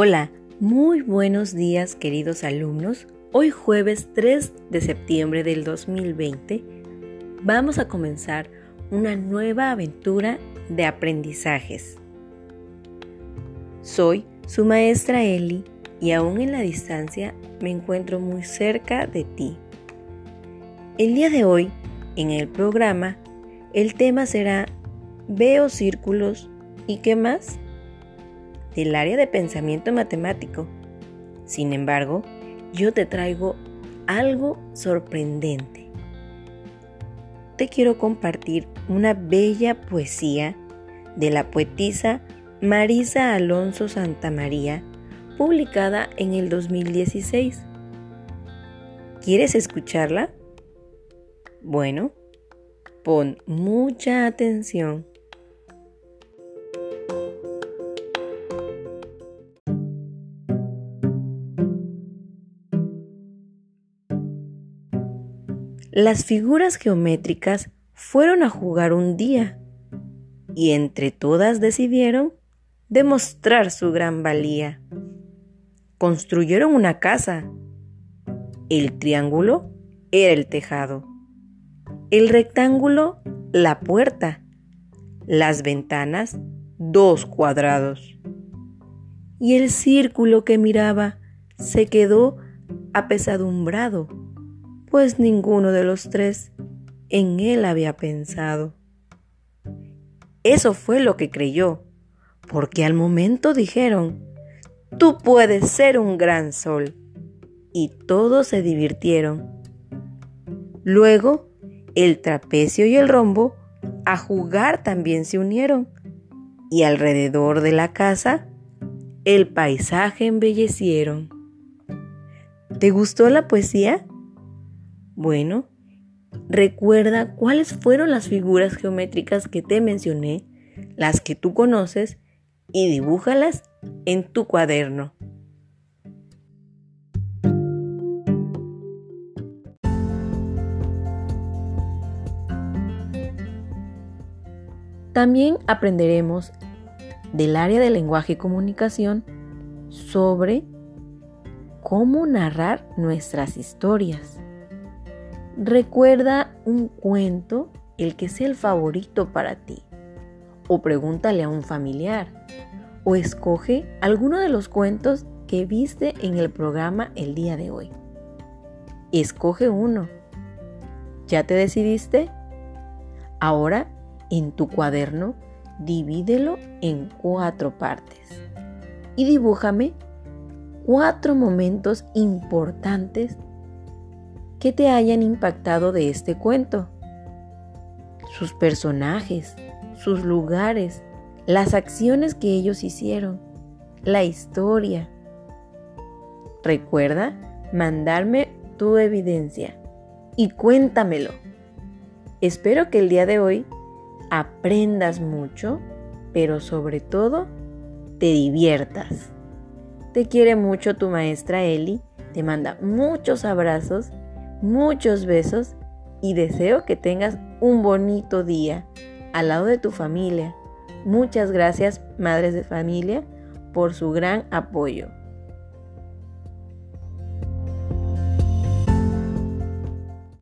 Hola, muy buenos días queridos alumnos. Hoy jueves 3 de septiembre del 2020 vamos a comenzar una nueva aventura de aprendizajes. Soy su maestra Eli y aún en la distancia me encuentro muy cerca de ti. El día de hoy, en el programa, el tema será Veo círculos y qué más del área de pensamiento matemático. Sin embargo, yo te traigo algo sorprendente. Te quiero compartir una bella poesía de la poetisa Marisa Alonso Santamaría, publicada en el 2016. ¿Quieres escucharla? Bueno, pon mucha atención. Las figuras geométricas fueron a jugar un día y entre todas decidieron demostrar su gran valía. Construyeron una casa. El triángulo era el tejado. El rectángulo, la puerta. Las ventanas, dos cuadrados. Y el círculo que miraba se quedó apesadumbrado pues ninguno de los tres en él había pensado. Eso fue lo que creyó, porque al momento dijeron, tú puedes ser un gran sol. Y todos se divirtieron. Luego, el trapecio y el rombo a jugar también se unieron, y alrededor de la casa el paisaje embellecieron. ¿Te gustó la poesía? Bueno, recuerda cuáles fueron las figuras geométricas que te mencioné, las que tú conoces, y dibújalas en tu cuaderno. También aprenderemos del área de lenguaje y comunicación sobre cómo narrar nuestras historias. Recuerda un cuento, el que sea el favorito para ti. O pregúntale a un familiar. O escoge alguno de los cuentos que viste en el programa el día de hoy. Escoge uno. ¿Ya te decidiste? Ahora, en tu cuaderno, divídelo en cuatro partes. Y dibújame cuatro momentos importantes que te hayan impactado de este cuento. Sus personajes, sus lugares, las acciones que ellos hicieron, la historia. Recuerda mandarme tu evidencia y cuéntamelo. Espero que el día de hoy aprendas mucho, pero sobre todo te diviertas. Te quiere mucho tu maestra Eli, te manda muchos abrazos muchos besos y deseo que tengas un bonito día al lado de tu familia. Muchas gracias, madres de familia, por su gran apoyo.